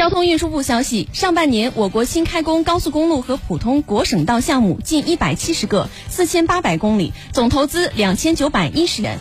交通运输部消息上半年我国新开工高速公路和普通国省道项目近一百七十个四千八百公里总投资两千九百一十元